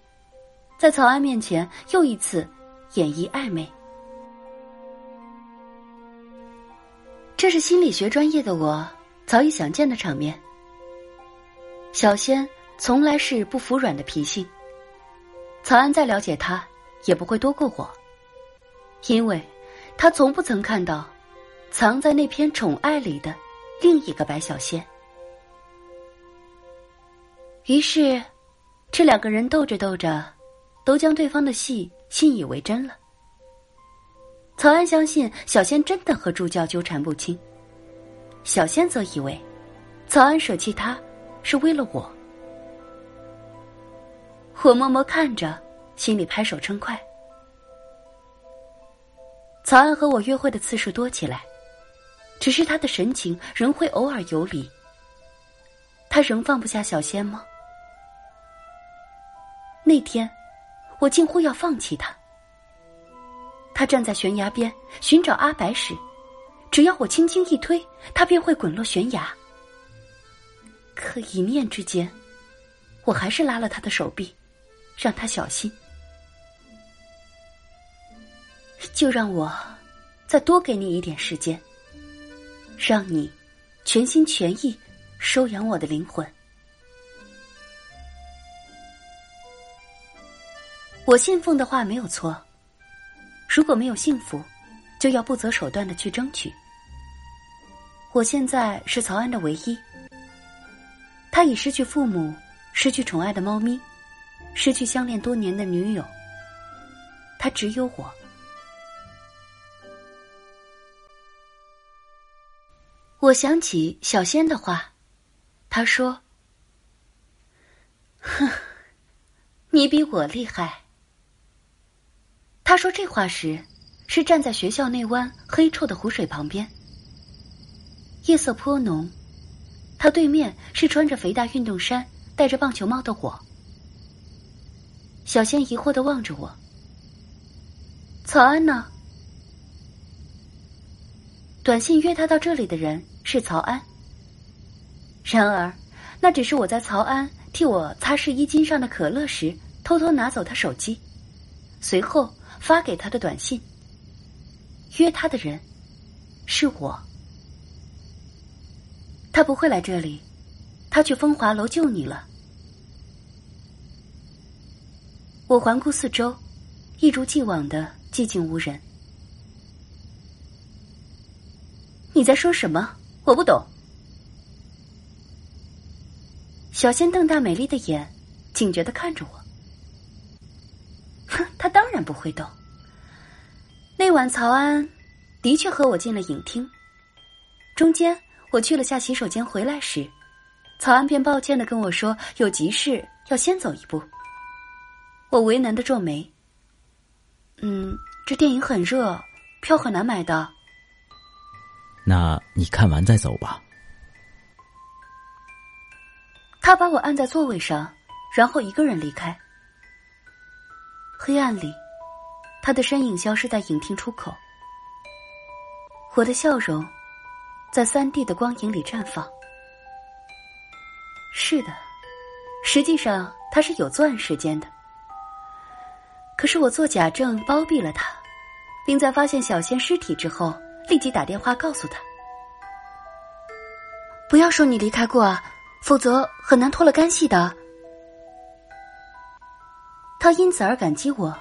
在曹安面前又一次演绎暧昧。这是心理学专业的我早已想见的场面。小仙从来是不服软的脾性，曹安再了解他，也不会多过我，因为他从不曾看到藏在那片宠爱里的另一个白小仙。于是，这两个人斗着斗着，都将对方的戏信以为真了。曹安相信小仙真的和助教纠缠不清，小仙则以为曹安舍弃他是为了我。我默默看着，心里拍手称快。曹安和我约会的次数多起来，只是他的神情仍会偶尔游离。他仍放不下小仙吗？那天，我近乎要放弃他。他站在悬崖边寻找阿白时，只要我轻轻一推，他便会滚落悬崖。可一念之间，我还是拉了他的手臂，让他小心。就让我再多给你一点时间，让你全心全意收养我的灵魂。我信奉的话没有错。如果没有幸福，就要不择手段的去争取。我现在是曹安的唯一。他已失去父母，失去宠爱的猫咪，失去相恋多年的女友。他只有我。我想起小仙的话，他说：“哼，你比我厉害。”他说这话时，是站在学校内湾黑臭的湖水旁边。夜色颇浓，他对面是穿着肥大运动衫、戴着棒球帽的我。小仙疑惑的望着我。曹安呢？短信约他到这里的人是曹安。然而，那只是我在曹安替我擦拭衣襟上的可乐时，偷偷拿走他手机，随后。发给他的短信。约他的人是我，他不会来这里，他去风华楼救你了。我环顾四周，一如既往的寂静无人。你在说什么？我不懂。小仙瞪大美丽的眼，警觉的看着我。哼，他当然不会懂。那晚，曹安的确和我进了影厅。中间，我去了下洗手间，回来时，曹安便抱歉的跟我说有急事要先走一步。我为难的皱眉。嗯，这电影很热，票很难买的。那你看完再走吧。他把我按在座位上，然后一个人离开。黑暗里，他的身影消失在影厅出口。我的笑容，在三 D 的光影里绽放。是的，实际上他是有作案时间的。可是我做假证包庇了他，并在发现小仙尸体之后，立即打电话告诉他：“不要说你离开过啊，否则很难脱了干系的。”他因此而感激我，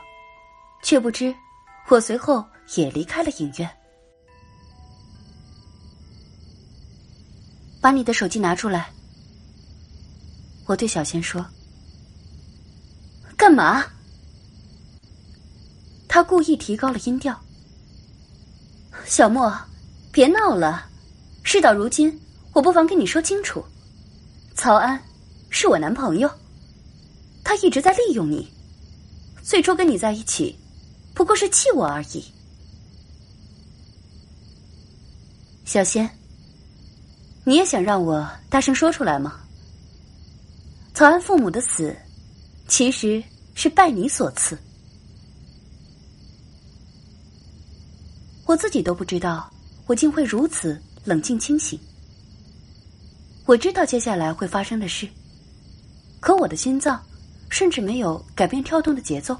却不知我随后也离开了影院。把你的手机拿出来，我对小仙说。干嘛？他故意提高了音调。小莫，别闹了。事到如今，我不妨跟你说清楚：曹安是我男朋友，他一直在利用你。最初跟你在一起，不过是气我而已。小仙，你也想让我大声说出来吗？曹安父母的死，其实是拜你所赐。我自己都不知道，我竟会如此冷静清醒。我知道接下来会发生的事，可我的心脏。甚至没有改变跳动的节奏。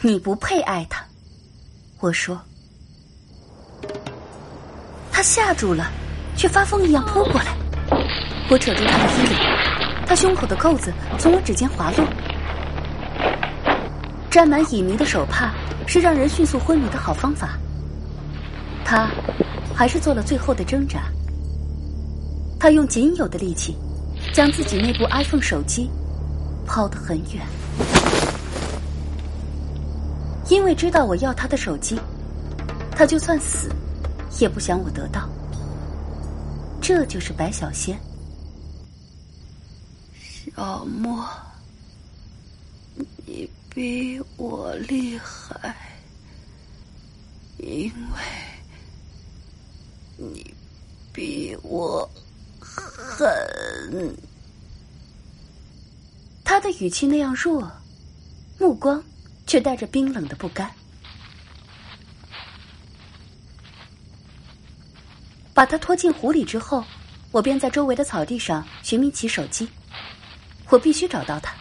你不配爱他，我说。他吓住了，却发疯一样扑过来。我扯住他的衣领，他胸口的扣子从我指尖滑落。沾满乙醚的手帕是让人迅速昏迷的好方法。他还是做了最后的挣扎。他用仅有的力气。将自己那部 iPhone 手机抛得很远，因为知道我要他的手机，他就算死也不想我得到。这就是白小仙。小莫，你比我厉害，因为你比我。狠。他的语气那样弱，目光却带着冰冷的不甘。把他拖进湖里之后，我便在周围的草地上寻觅起手机。我必须找到他。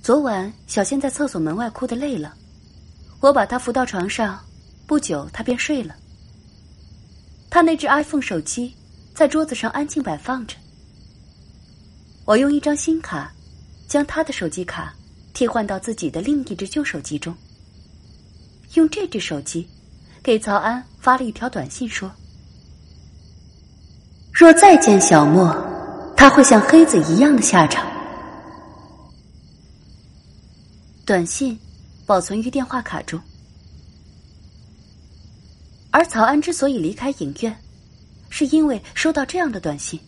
昨晚小仙在厕所门外哭得累了，我把她扶到床上，不久她便睡了。他那只 iPhone 手机在桌子上安静摆放着。我用一张新卡，将他的手机卡替换到自己的另一只旧手机中。用这只手机，给曹安发了一条短信说：“若再见小莫，他会像黑子一样的下场。”短信保存于电话卡中。而曹安之所以离开影院，是因为收到这样的短信：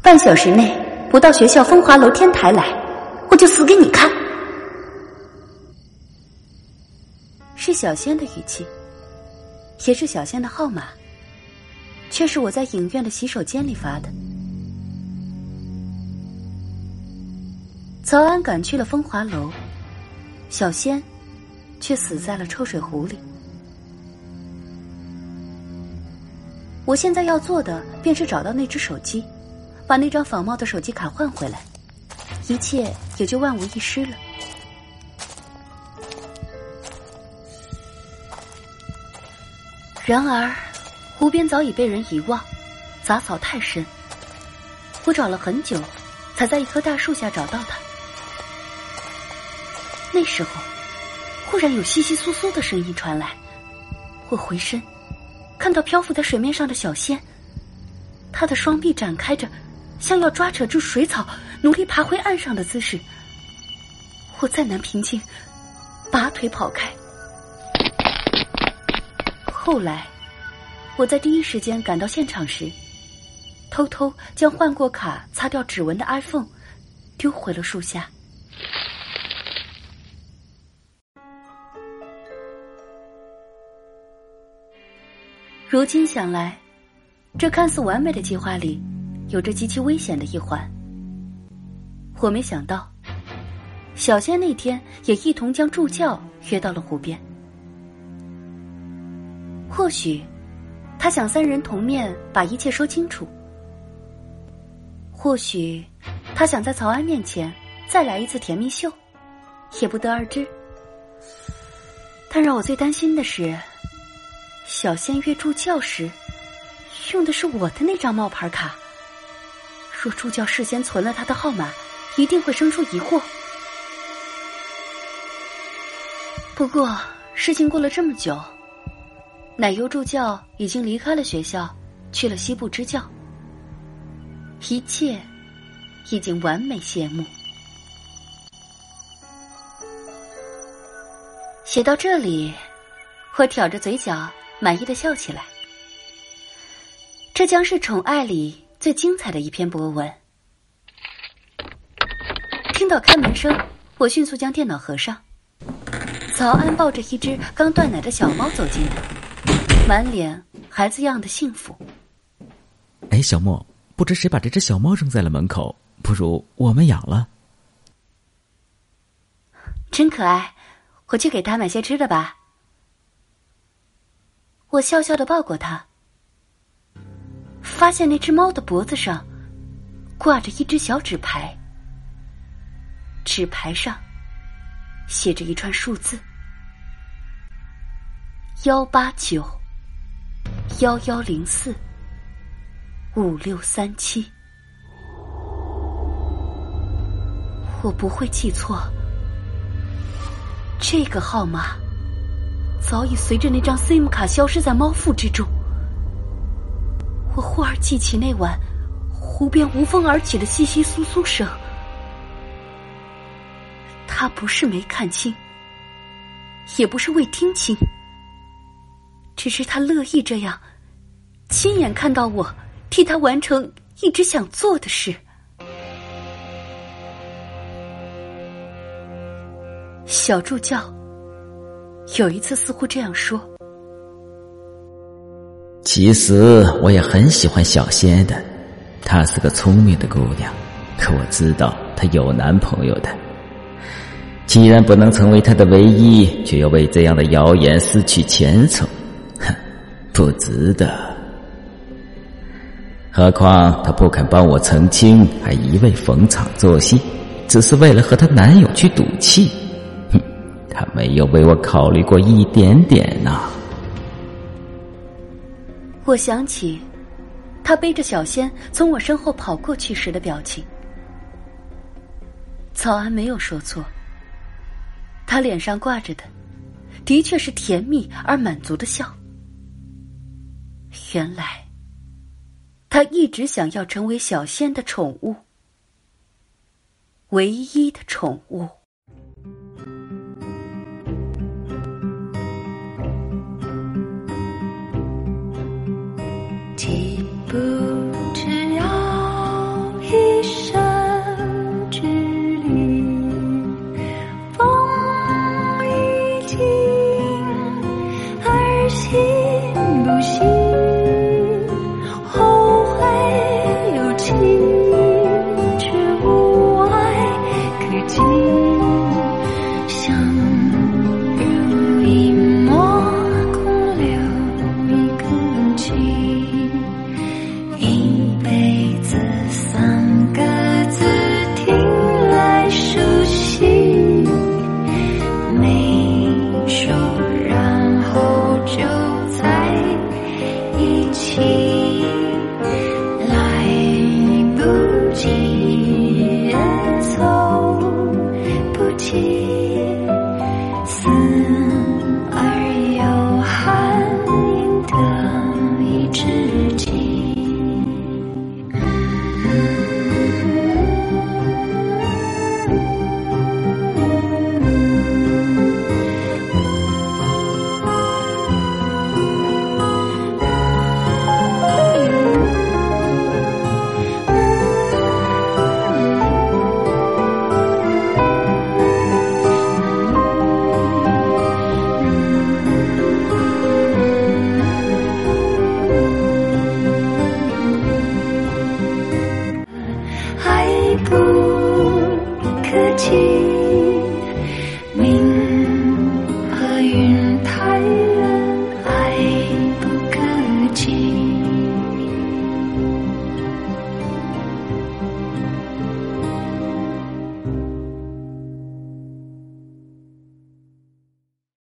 半小时内不到学校风华楼天台来，我就死给你看。是小仙的语气，也是小仙的号码，却是我在影院的洗手间里发的。曹安赶去了风华楼，小仙却死在了臭水湖里。我现在要做的便是找到那只手机，把那张仿冒的手机卡换回来，一切也就万无一失了。然而，湖边早已被人遗忘，杂草太深。我找了很久，才在一棵大树下找到它。那时候，忽然有窸窸窣窣的声音传来，我回身，看到漂浮在水面上的小仙，他的双臂展开着，像要抓扯住水草，努力爬回岸上的姿势。我再难平静，拔腿跑开。后来，我在第一时间赶到现场时，偷偷将换过卡、擦掉指纹的 iPhone 丢回了树下。如今想来，这看似完美的计划里，有着极其危险的一环。我没想到，小仙那天也一同将助教约到了湖边。或许，他想三人同面把一切说清楚；或许，他想在曹安面前再来一次甜蜜秀，也不得而知。但让我最担心的是，小仙约助教时用的是我的那张冒牌卡。若助教事先存了他的号码，一定会生出疑惑。不过，事情过了这么久。奶油助教已经离开了学校，去了西部支教。一切已经完美谢幕。写到这里，我挑着嘴角满意的笑起来。这将是宠爱里最精彩的一篇博文。听到开门声，我迅速将电脑合上。早安抱着一只刚断奶的小猫走进来。满脸孩子样的幸福。哎，小莫，不知谁把这只小猫扔在了门口？不如我们养了。真可爱，我去给它买些吃的吧。我笑笑的抱过它，发现那只猫的脖子上挂着一只小纸牌，纸牌上写着一串数字：幺八九。幺幺零四五六三七，我不会记错。这个号码早已随着那张 SIM 卡消失在猫腹之中。我忽而记起那晚湖边无风而起的窸窸窣窣声，他不是没看清，也不是未听清。只是他乐意这样，亲眼看到我替他完成一直想做的事。小助教有一次似乎这样说：“其实我也很喜欢小仙的，她是个聪明的姑娘，可我知道她有男朋友的。既然不能成为她的唯一，却又为这样的谣言失去前程。”不值得。何况她不肯帮我澄清，还一味逢场作戏，只是为了和她男友去赌气。哼，她没有为我考虑过一点点呐。我想起，他背着小仙从我身后跑过去时的表情。曹安没有说错，他脸上挂着的，的确是甜蜜而满足的笑。原来，他一直想要成为小仙的宠物，唯一的宠物。